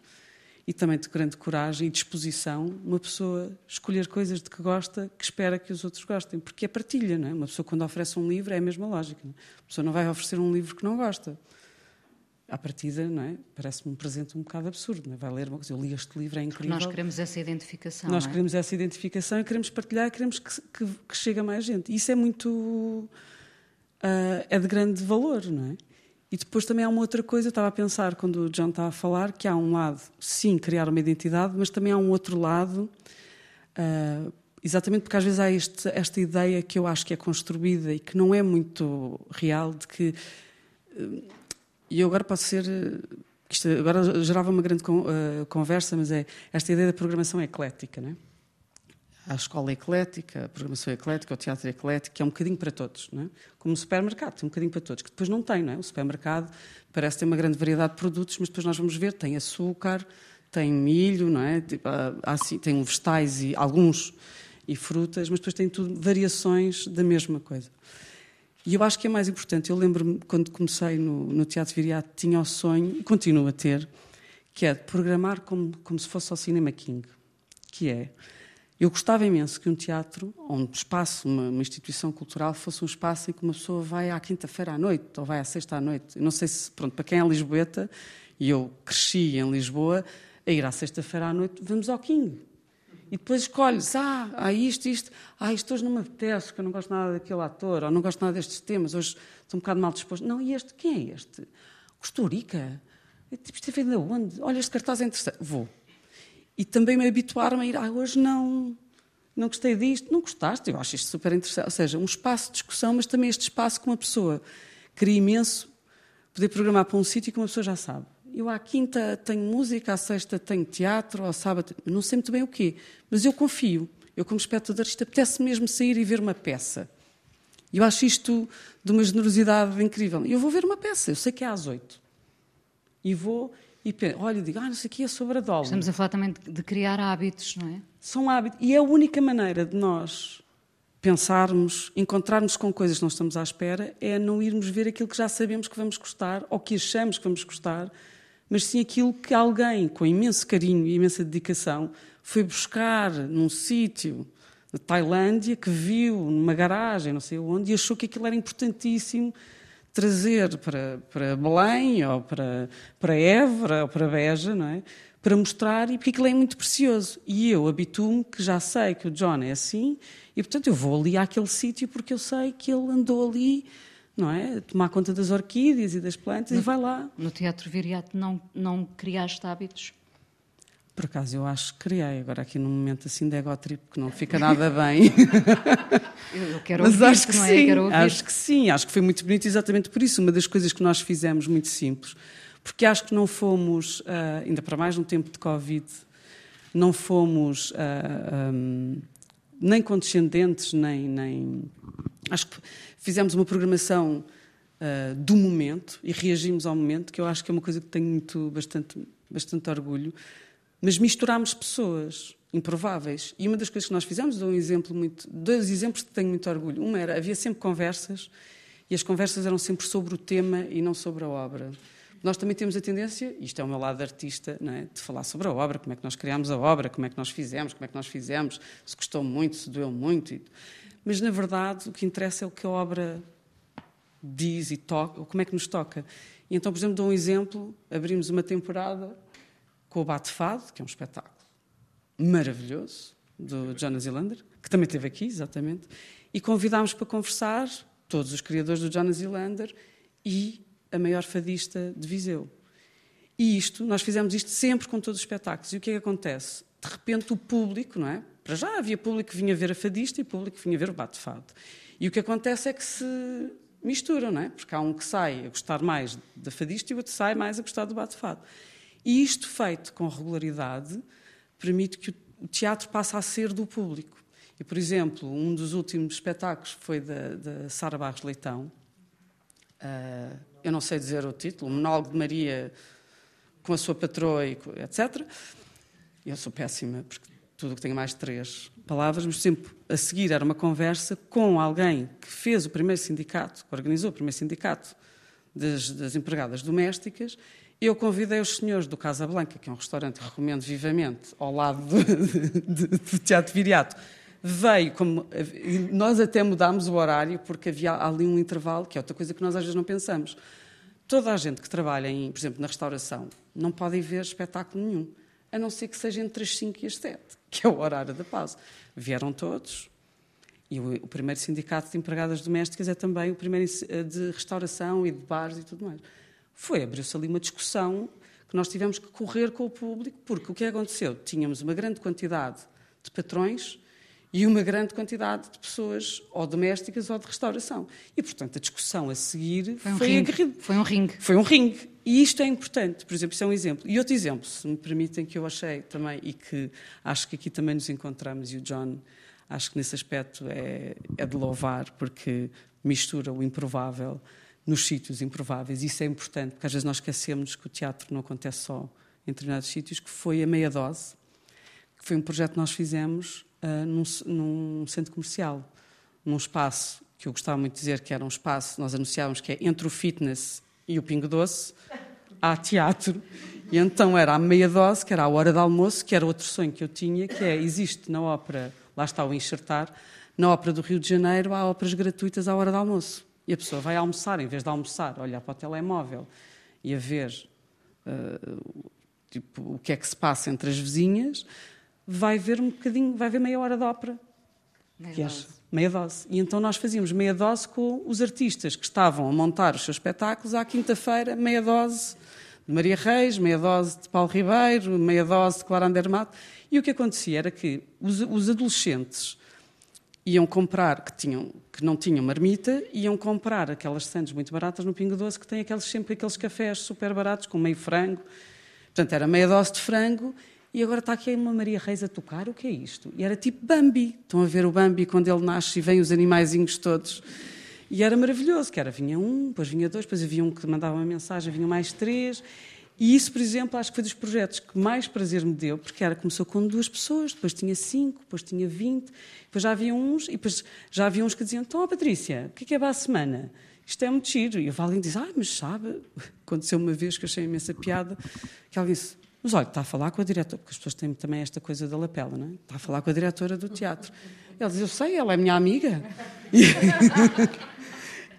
e também de grande coragem e disposição uma pessoa escolher coisas de que gosta, que espera que os outros gostem, porque é partilha, não é? Uma pessoa quando oferece um livro é a mesma lógica. Não é? A pessoa não vai oferecer um livro que não gosta à partida, não é? Parece-me um presente um bocado absurdo, não é? Vai ler uma coisa, eu li este livro, é incrível. Porque nós queremos essa identificação. Nós é? queremos essa identificação e queremos partilhar e queremos que, que, que chegue a mais gente. Isso é muito. Uh, é de grande valor, não é? E depois também há uma outra coisa, eu estava a pensar quando o John estava a falar, que há um lado, sim, criar uma identidade, mas também há um outro lado, uh, exatamente porque às vezes há este, esta ideia que eu acho que é construída e que não é muito real, de que. Uh, e eu agora posso ser. Isto agora gerava uma grande uh, conversa, mas é esta ideia da programação eclética, não é? A escola eclética, a programação eclética, o teatro eclético, é um bocadinho para todos, não é? Como o supermercado, tem um bocadinho para todos, que depois não tem, não é? O supermercado parece ter uma grande variedade de produtos, mas depois nós vamos ver, tem açúcar, tem milho, não é? Tipo, assim, tem vegetais e alguns e frutas, mas depois tem tudo variações da mesma coisa. E eu acho que é mais importante. Eu lembro-me, quando comecei no, no Teatro Viriato, tinha o sonho, e continuo a ter, que é de programar como, como se fosse ao Cinema King. Que é, eu gostava imenso que um teatro, ou um espaço, uma, uma, instituição cultural, fosse um espaço em que uma pessoa vai à quinta-feira à noite, ou vai à sexta à noite. Eu não sei se, pronto, para quem é lisboeta, e eu cresci em Lisboa, a ir à sexta-feira à noite, vamos ao King. E depois escolhes, ah, há isto, isto, ah, isto hoje não me apetece, que eu não gosto nada daquele ator, ou não gosto nada destes temas, hoje estou um bocado mal disposto. Não, e este, quem é este? Costurica? Tipo, isto é feito de onde? Olha, este cartaz é interessante. Vou. E também me habituar-me a ir, ah, hoje não, não gostei disto. Não gostaste? Eu acho isto super interessante. Ou seja, um espaço de discussão, mas também este espaço com uma pessoa. Queria imenso poder programar para um sítio que uma pessoa já sabe. Eu à quinta tenho música, à sexta tenho teatro, ao sábado não sei muito bem o quê, mas eu confio. Eu, como espectador, isto apetece mesmo sair e ver uma peça. Eu acho isto de uma generosidade incrível. Eu vou ver uma peça, eu sei que é às oito. E vou e penso, olha, e digo, ah, não sei o que é sobre a dólar. Estamos a falar também de criar hábitos, não é? São hábitos. E é a única maneira de nós pensarmos, encontrarmos com coisas que não estamos à espera, é não irmos ver aquilo que já sabemos que vamos gostar ou que achamos que vamos gostar mas sim aquilo que alguém, com imenso carinho e imensa dedicação, foi buscar num sítio na Tailândia, que viu numa garagem, não sei onde, e achou que aquilo era importantíssimo trazer para, para Belém, ou para, para Évora, ou para Beja, não é? para mostrar, e porque aquilo é muito precioso. E eu habituo-me que já sei que o John é assim, e portanto eu vou ali àquele sítio porque eu sei que ele andou ali não é? Tomar conta das orquídeas e das plantas no, e vai lá. No Teatro Viriato não, não criaste hábitos? Por acaso eu acho que criei, agora aqui num momento assim de egotrip que não fica nada bem. eu, eu quero Mas ouvir, acho que, não é? sim, quero ouvir. acho que sim, acho que foi muito bonito exatamente por isso. Uma das coisas que nós fizemos muito simples, porque acho que não fomos, uh, ainda para mais no tempo de Covid, não fomos ah, nem condescendentes, nem, nem. Acho que fizemos uma programação uh, do momento e reagimos ao momento, que eu acho que é uma coisa que tenho muito, bastante, bastante orgulho, mas misturámos pessoas improváveis. E uma das coisas que nós fizemos, dou um exemplo muito, dois exemplos que tenho muito orgulho. Uma era, havia sempre conversas, e as conversas eram sempre sobre o tema e não sobre a obra. Nós também temos a tendência, isto é o meu lado artista, é? de falar sobre a obra, como é que nós criámos a obra, como é que nós fizemos, como é que nós fizemos, se custou muito, se doeu muito. Mas, na verdade, o que interessa é o que a obra diz e toca, como é que nos toca. E então, por exemplo, dou um exemplo: abrimos uma temporada com o Bate Fado, que é um espetáculo maravilhoso, do Jonas Zelander, que também esteve aqui, exatamente, e convidámos para conversar todos os criadores do Jonas Zelander e a maior fadista de Viseu. E isto, nós fizemos isto sempre com todos os espetáculos. E o que é que acontece? De repente o público, não é? Para já havia público que vinha ver a fadista e público que vinha ver o bate-fado. E o que acontece é que se misturam, não é? Porque há um que sai a gostar mais da fadista e o outro sai mais a gostar do bate-fado. E isto feito com regularidade permite que o teatro passe a ser do público. E, por exemplo, um dos últimos espetáculos foi da, da Sara Barros Leitão. Uh, eu não sei dizer o título, o Monólogo de Maria com a sua patroa, etc. Eu sou péssima, porque tudo que tenha mais de três palavras, mas sempre a seguir era uma conversa com alguém que fez o primeiro sindicato, que organizou o primeiro sindicato das, das empregadas domésticas. Eu convidei os senhores do Casa Blanca, que é um restaurante que recomendo vivamente, ao lado do, do Teatro Viriato. Veio, como, nós até mudámos o horário, porque havia ali um intervalo, que é outra coisa que nós às vezes não pensamos. Toda a gente que trabalha, em, por exemplo, na restauração, não pode ver espetáculo nenhum, a não ser que seja entre as 5 e as 7 que é o horário da pausa. Vieram todos, e o, o, primeiro sindicato de empregadas domésticas é também o primeiro eh, de restauração e de bares e tudo mais. Foi, abriu-se ali uma discussão que nós tivemos que correr com o público, porque o que aconteceu? Tínhamos uma grande quantidade de patrões e uma grande quantidade de pessoas, ou domésticas ou de restauração. E, portanto, a discussão a seguir foi um foi ringue. Foi um ringue. Foi um ringue. E isto é importante, por exemplo, isso é um exemplo. E outro exemplo, se me permitem, que eu achei também, e que acho que aqui também nos encontramos, e o John, acho que nesse aspecto é, é de louvar, porque mistura o improvável nos sítios improváveis. Isso é importante, porque às vezes nós esquecemos que o teatro não acontece só em determinados sítios, que foi a meia dose, que foi um projeto que nós fizemos uh, num, num centro comercial, num espaço que eu gostava muito de dizer que era um espaço, nós anunciávamos que é entre o fitness e o Pingo Doce, há teatro. E então era a meia dose, que era a hora de almoço, que era outro sonho que eu tinha, que é, existe na ópera, lá está o enxertar, na ópera do Rio de Janeiro há óperas gratuitas à hora de almoço. E a pessoa vai almoçar, em vez de almoçar, olhar para o telemóvel e a ver uh, tipo, o que é que se passa entre as vizinhas, vai ver um bocadinho, vai ver meia hora de ópera. Meia que dose. meia dose. E então nós fazíamos meia dose com os artistas que estavam a montar os seus espetáculos à quinta-feira, meia dose de Maria Reis, meia dose de Paulo Ribeiro, meia dose de Clara Andermatt. E o que acontecia era que os, os adolescentes iam comprar, que, tinham, que não tinham marmita, iam comprar aquelas sandes muito baratas no Pingo Doce, que tem aqueles, sempre aqueles cafés super baratos, com meio frango. Portanto, era meia dose de frango, e agora está aqui uma Maria Reis a tocar, o que é isto? E era tipo Bambi. Estão a ver o Bambi quando ele nasce e vem os animaizinhos todos. E era maravilhoso, que era, vinha um, depois vinha dois, depois havia um que mandava uma mensagem, vinham mais três. E isso, por exemplo, acho que foi dos projetos que mais prazer me deu, porque era, começou com duas pessoas, depois tinha cinco, depois tinha vinte, depois já havia uns, e depois já havia uns que diziam, então, Patrícia, o que é que é para a semana? Isto é muito giro. E o Valinho diz, ah, mas sabe, aconteceu uma vez que achei imensa piada, que ela disse, mas olha, está a falar com a diretora, porque as pessoas têm também esta coisa da lapela, não é? Está a falar com a diretora do teatro. Ele diz, eu sei, ela é minha amiga.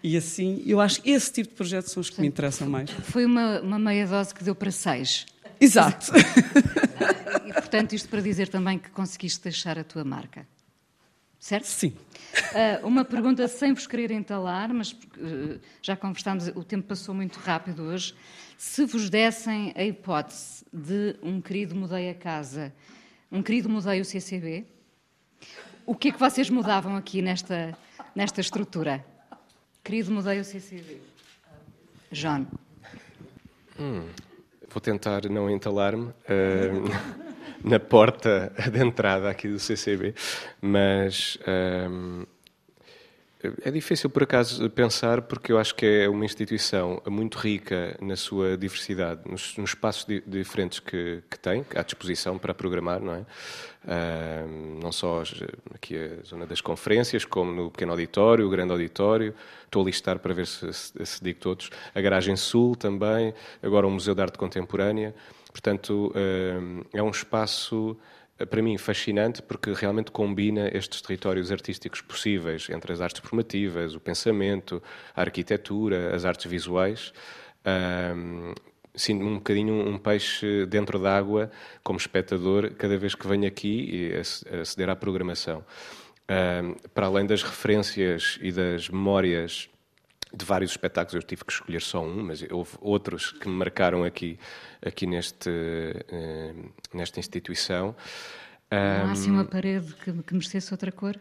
E, assim, eu acho que esse tipo de projetos são os que me interessam mais. Foi uma, uma meia dose que deu para seis. Exato. E, portanto, isto para dizer também que conseguiste deixar a tua marca. Certo? Sim. Uh, uma pergunta sem vos querer entalar, mas uh, já conversámos, o tempo passou muito rápido hoje. Se vos dessem a hipótese de um querido mudei a casa, um querido mudei o CCB, o que é que vocês mudavam aqui nesta, nesta estrutura? Querido mudei o CCB. John. Hum, vou tentar não entalar-me uh, na porta de entrada aqui do CCB, mas um, é difícil por acaso pensar porque eu acho que é uma instituição muito rica na sua diversidade, nos, nos espaços di diferentes que, que tem à disposição para programar, não é? Uh, não só aqui a zona das conferências, como no pequeno auditório, o grande auditório. Estou a listar para ver se, se, se digo todos. A Garagem Sul também, agora o Museu de Arte Contemporânea. Portanto, uh, é um espaço para mim fascinante porque realmente combina estes territórios artísticos possíveis entre as artes formativas, o pensamento, a arquitetura, as artes visuais. Um, sinto um bocadinho um peixe dentro d'água como espectador cada vez que venho aqui e aceder à programação. Um, para além das referências e das memórias de vários espetáculos, eu tive que escolher só um, mas houve outros que me marcaram aqui, aqui neste, uh, nesta instituição. Não há assim uma parede que, que merecesse outra cor?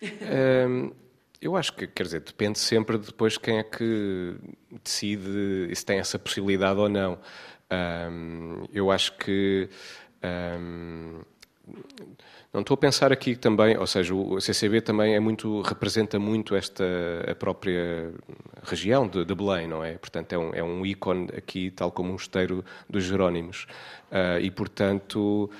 Um, eu acho que, quer dizer, depende sempre depois quem é que decide se tem essa possibilidade ou não. Um, eu acho que. Um, não estou a pensar aqui também, ou seja, o CCB também é muito, representa muito esta a própria região de, de Belém, não é? Portanto, é um, é um ícone aqui, tal como o mosteiro dos Jerónimos. Uh, e, portanto,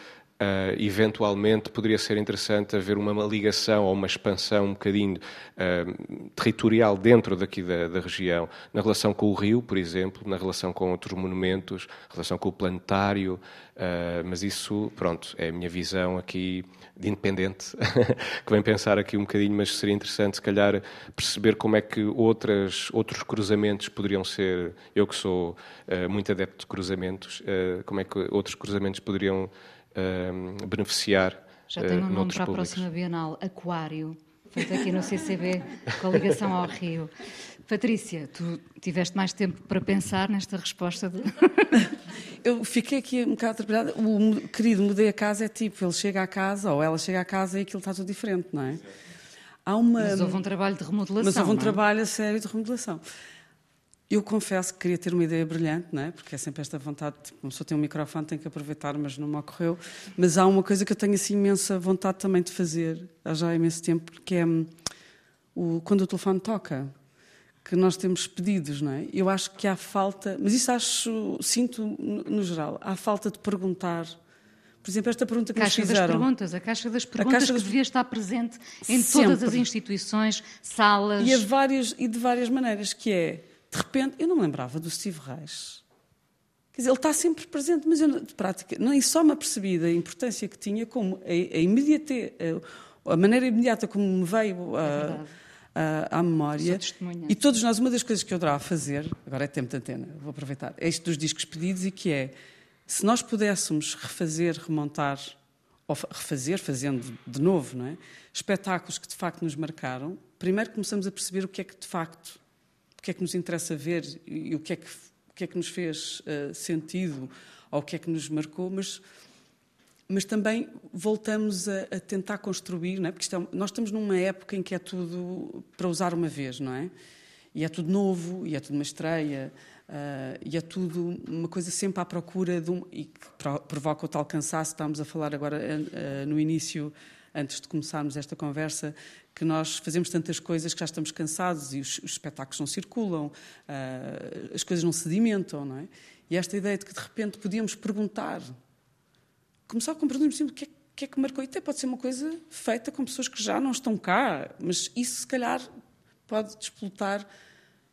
Uh, eventualmente poderia ser interessante haver uma, ligação ou uma expansão um bocadinho uh, territorial dentro daqui da, da, região, na relação com o rio, por exemplo, na relação com outros monumentos, relação com o planetário, uh, mas isso, pronto, é a minha visão aqui de independente, que vem pensar aqui um bocadinho, mas seria interessante, se calhar, perceber como é que outras, outros cruzamentos poderiam ser, eu que sou muito adepto de cruzamentos, como é que outros cruzamentos poderiam uh, beneficiar. Já tenho um nome para públicos. a próxima Bienal, Aquário, feito aqui no CCB, com a ligação ao Rio. Patrícia, tu tiveste mais tempo para pensar nesta resposta? De... Eu fiquei aqui um bocado atrapalhada. O querido mudei a casa é tipo, ele chega à casa ou ela chega à casa e aquilo está tudo diferente, não é? Há uma... Mas houve um trabalho de remodelação. Mas houve um é? trabalho a sério de remodelação. Eu confesso que queria ter uma ideia brilhante, não é? porque é sempre esta vontade, tipo, uma pessoa tem um microfone, tem que aproveitar, mas não me ocorreu. Mas há uma coisa que eu tenho assim imensa vontade também de fazer, há já imenso tempo, que é hum, o, quando o telefone toca, que nós temos pedidos, não é? Eu acho que há falta, mas isso acho, sinto no, geral, há falta de perguntar Por exemplo, esta pergunta que caixa nos fizeram. das perguntas, a caixa das perguntas caixa que das- devia estar presente em Sempre. todas as instituições, salas. E, a várias, e de várias maneiras, que é, de repente, eu não me lembrava do Steve Reich. Quer dizer, ele está sempre presente, mas eu, de prática, não, e só me apercebi da importância que tinha, como a, a imediate, a, a maneira imediata como me veio a- verdade. a- à memória. E todos nós, uma das coisas que eu adorava fazer, agora é tempo de antena, vou aproveitar, é isto dos discos pedidos e que é, se nós pudéssemos refazer, remontar, ou fa- refazer, fazendo de novo, não é? espetáculos que de facto nos marcaram, primeiro começamos a perceber o que é que de facto, que é que nos interessa ver e o que é que, o que, é que nos fez eh, sentido ou o que é que nos marcou, mas mas também voltamos a, a tentar construir, não é? porque é nós estamos numa época em que é tudo para usar uma vez, não é? E é tudo novo, e é tudo uma estreia, ah, e é tudo uma coisa sempre à procura de um. e que pro- provoca o tal cansaço. Estávamos a falar agora ah, no início, antes de começarmos esta conversa, que nós fazemos tantas coisas que já estamos cansados e os, os espetáculos não circulam, ah, as coisas não sedimentam, não é? E esta ideia de que de repente podíamos perguntar começar com perguntas assim, o que é, que é que marcou. E até pode ser uma coisa feita com pessoas que já não estão cá, mas isso se calhar pode desplotar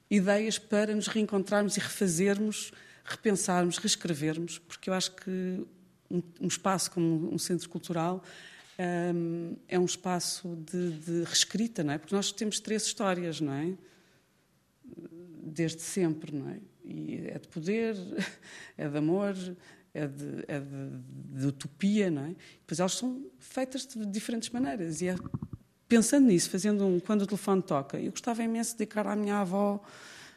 ideias para nos reencontrarmos e refazermos, repensarmos, reescrevermos, porque eu acho que um, um espaço como um centro cultural hum, é um espaço de, de reescrita, não é? Porque nós temos três histórias, não é? desde sempre, não é? E é de poder, é de amor, é de, é de, de utopia, não é? Pois elas são feitas de diferentes maneiras. E é pensando nisso, fazendo um. Quando o telefone toca, eu gostava imenso de dedicar à minha avó,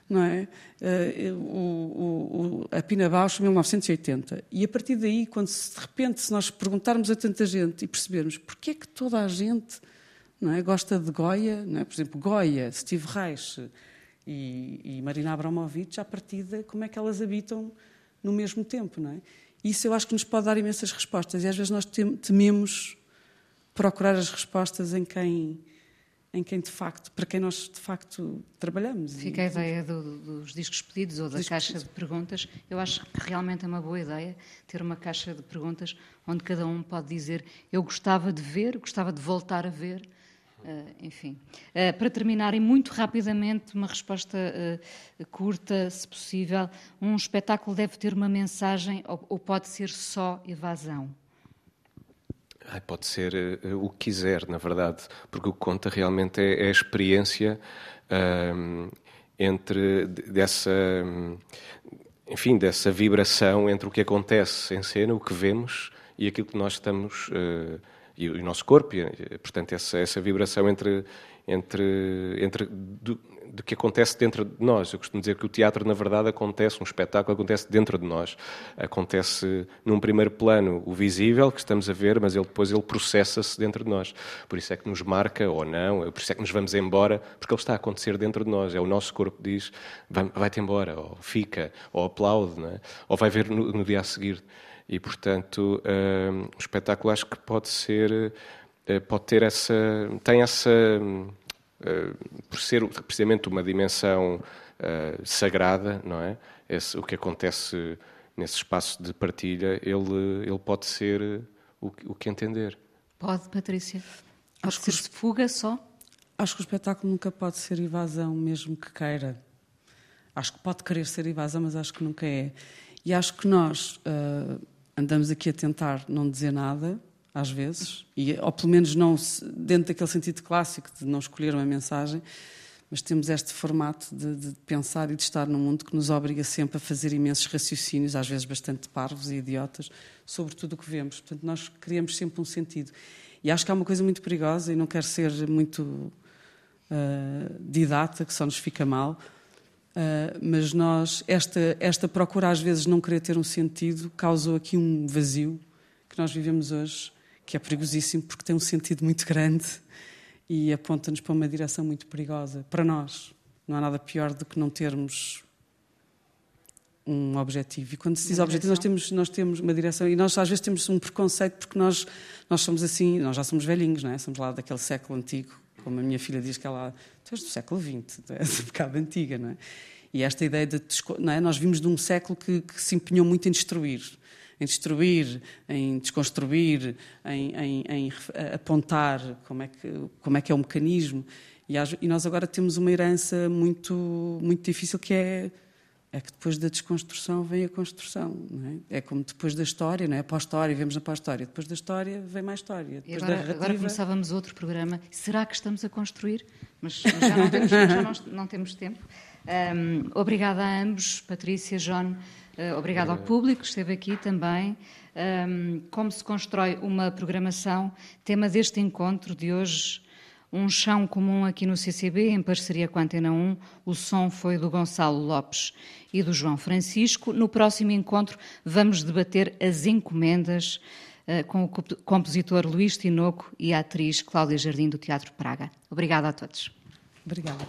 não é? Eh, o, o, a Pina Bausch, 1980. E a partir daí, quando se, de repente, se nós perguntarmos a tanta gente e percebermos porque é que toda a gente não é, gosta de Goya, não é? por exemplo, Goya, Steve Reich e, e Marina Abramovic, à partida, como é que elas habitam no mesmo tempo, não é? Isso eu acho que nos pode dar imensas respostas e às vezes nós tem- tememos procurar as respostas em quem, em quem de facto, para quem nós de facto trabalhamos. Fica a ideia do- dos discos pedidos ou da Discos caixa de perguntas. Eu acho que realmente é uma boa ideia ter uma caixa de perguntas onde cada um pode dizer eu gostava de ver, gostava de voltar a ver. eh, enfim, Eh, para terminar, e muito rapidamente, uma resposta eh, curta, se possível. Um espetáculo deve ter uma mensagem ou, ou pode ser só evasão? Ai, pode ser eh, o que quiser, na verdade, porque o que conta realmente é, é a experiência ahm, entre de- dessa, hum, enfim, dessa vibração entre o que acontece em cena, o que vemos e aquilo que nós estamos o e o nosso corpo, e, eh, portanto essa, essa vibração entre entre entre do, do que acontece dentro de nós. Eu costumo dizer que o teatro, na verdade, acontece, um espetáculo acontece dentro de nós. Acontece num primeiro plano o visível, que estamos a ver, mas ele, depois ele processa-se dentro de nós. Por isso é que nos marca ou não, por isso é que nos vamos embora, porque ele está a acontecer dentro de nós. É o nosso corpo que diz, "Vai- vai-te embora, ou fica, ou aplaude, é? ou vai ver no, no dia a seguir. E, portanto, o espetáculo acho que pode ser, pode ter essa, tem essa, eh, por ser precisamente uma dimensão eh, sagrada, não é? Esse, o que acontece nesse espaço de partilha, ele, ele pode ser eh, o, que- o que entender. Pode, Patrícia? Pode Acho que ser fuga só? Acho que o espetáculo nunca pode ser evasão, mesmo que queira. Acho que pode querer ser evasão, mas acho que nunca é. E acho que nós ah, andamos aqui a tentar não dizer nada, às vezes, e, ou pelo menos não dentro daquele sentido clássico de não escolher uma mensagem, mas temos este formato de, de pensar e de estar num mundo que nos obriga sempre a fazer imensos raciocínios, às vezes bastante parvos e idiotas, sobre tudo o que vemos. Portanto, nós criamos sempre um sentido. E acho que há uma coisa muito perigosa, e não quero ser muito uh, didata, que só nos fica mal. Uh, mas nós, esta, esta procura às vezes não querer ter um sentido, causou aqui um vazio que nós vivemos hoje, que é perigosíssimo porque tem um sentido muito grande e aponta-nos para uma direção muito perigosa. Para nós, não há nada pior do que não termos um objetivo. E quando se diz Uma objetivo, nós temos, nós temos uma direção. E nós às vezes temos um preconceito porque nós, nós somos assim, nós já somos velhinhos, não é? Somos lá daquele século antigo. Como a minha filha diz que ela, tu és do século XX, tu és um bocado antiga, não é? E esta ideia de, não é? Nós vimos de um século que, que se empenhou muito em destruir, em destruir, em desconstruir, em, em, em apontar como é, que, como é que é o mecanismo. E, e nós agora temos uma herança muito, muito difícil que é é que depois da desconstrução vem a construção. É? é? como depois da história, não é? Pós-história, vemos a pós-história. Depois da história vem mais história. Depois agora, da narrativa... agora começávamos outro programa. Será que estamos a construir? Mas, mas já, não temos, já não, não temos tempo. Um, obrigada a ambos, Patrícia, João. Uh, obrigada ao público que esteve aqui também. Como se constrói uma programação? Tema deste encontro de hoje um chão comum aqui no CCB, em parceria com a Antena 1. O som foi do Gonçalo Lopes e do João Francisco. No próximo encontro vamos debater as encomendas uh, com o compositor Luís Tinoco e a atriz Cláudia Jardim do Teatro Praga. Obrigada a todos. Obrigada.